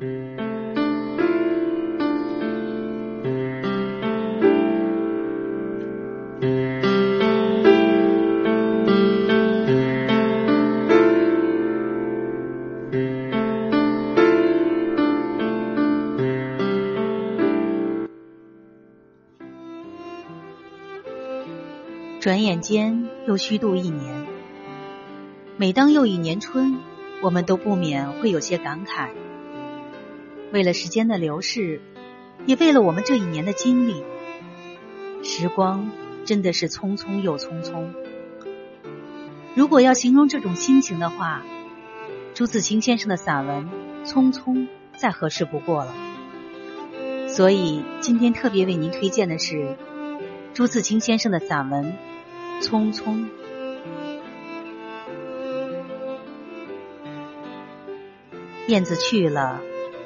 转眼间又虚度一年。每当又一年春我们都不免会有些感慨。为了时间的流逝，也为了我们这一年的经历，时光真的是匆匆又匆匆。如果要形容这种心情的话，朱自清先生的散文《匆匆》再合适不过了。所以今天特别为您推荐的是朱自清先生的散文《匆匆》。燕子去了，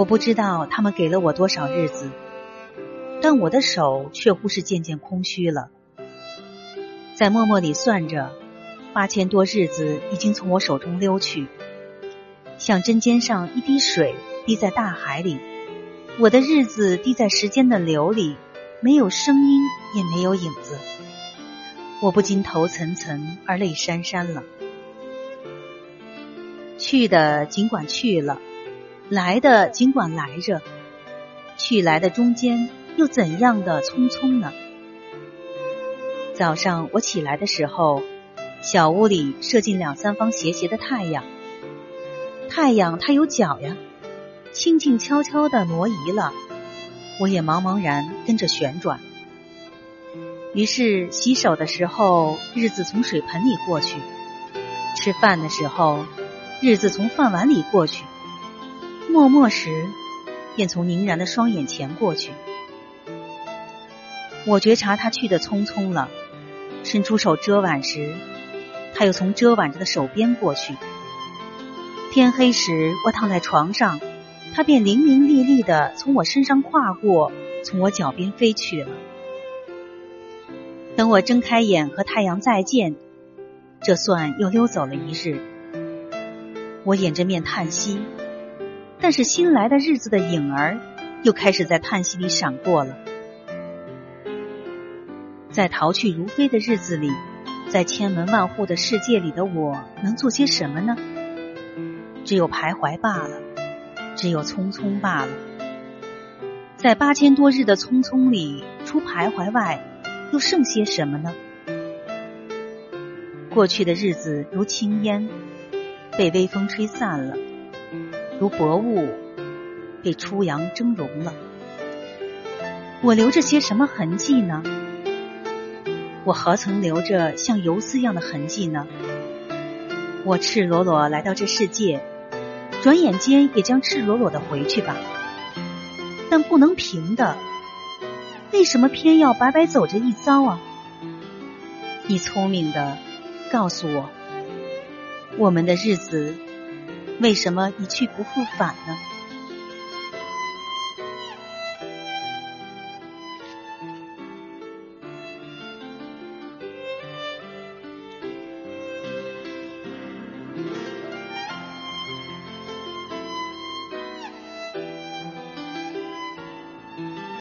我不知道他们给了我多少日子，但我的手却乎是渐渐空虚了。在默默里算着，八千多日子已经从我手中溜去，像针尖上一滴水滴在大海里。我的日子滴在时间的流里，没有声音，也没有影子。我不禁头涔涔而泪潸潸了。去的尽管去了，来的尽管来着，去来的中间又怎样的匆匆呢？早上我起来的时候，小屋里射进两三方斜斜的太阳。太阳它有脚呀。轻轻悄悄的挪移了，我也茫茫然跟着旋转。于是洗手的时候，日子从水盆里过去；吃饭的时候，日子从饭碗里过去；默默时，便从凝然的双眼前过去。我觉察他去的匆匆了，伸出手遮挽时，他又从遮挽着的手边过去。天黑时，我躺在床上。他便伶伶俐俐的从我身上跨过，从我脚边飞去了。等我睁开眼和太阳再见，这算又溜走了一日。我掩着面叹息，但是新来的日子的影儿又开始在叹息里闪过了。在逃去如飞的日子里，在千门万户的世界里的我能做些什么呢？只有徘徊罢了。只有匆匆罢了，在八千多日的匆匆里，除徘徊外，又剩些什么呢？过去的日子如轻烟，被微风吹散了；如薄雾，被初阳蒸融了。我留着些什么痕迹呢？我何曾留着像游丝一样的痕迹呢？我赤裸裸来到这世界。转眼间也将赤裸裸的回去吧，但不能平的，为什么偏要白白走这一遭啊？你聪明的告诉我，我们的日子为什么一去不复返呢？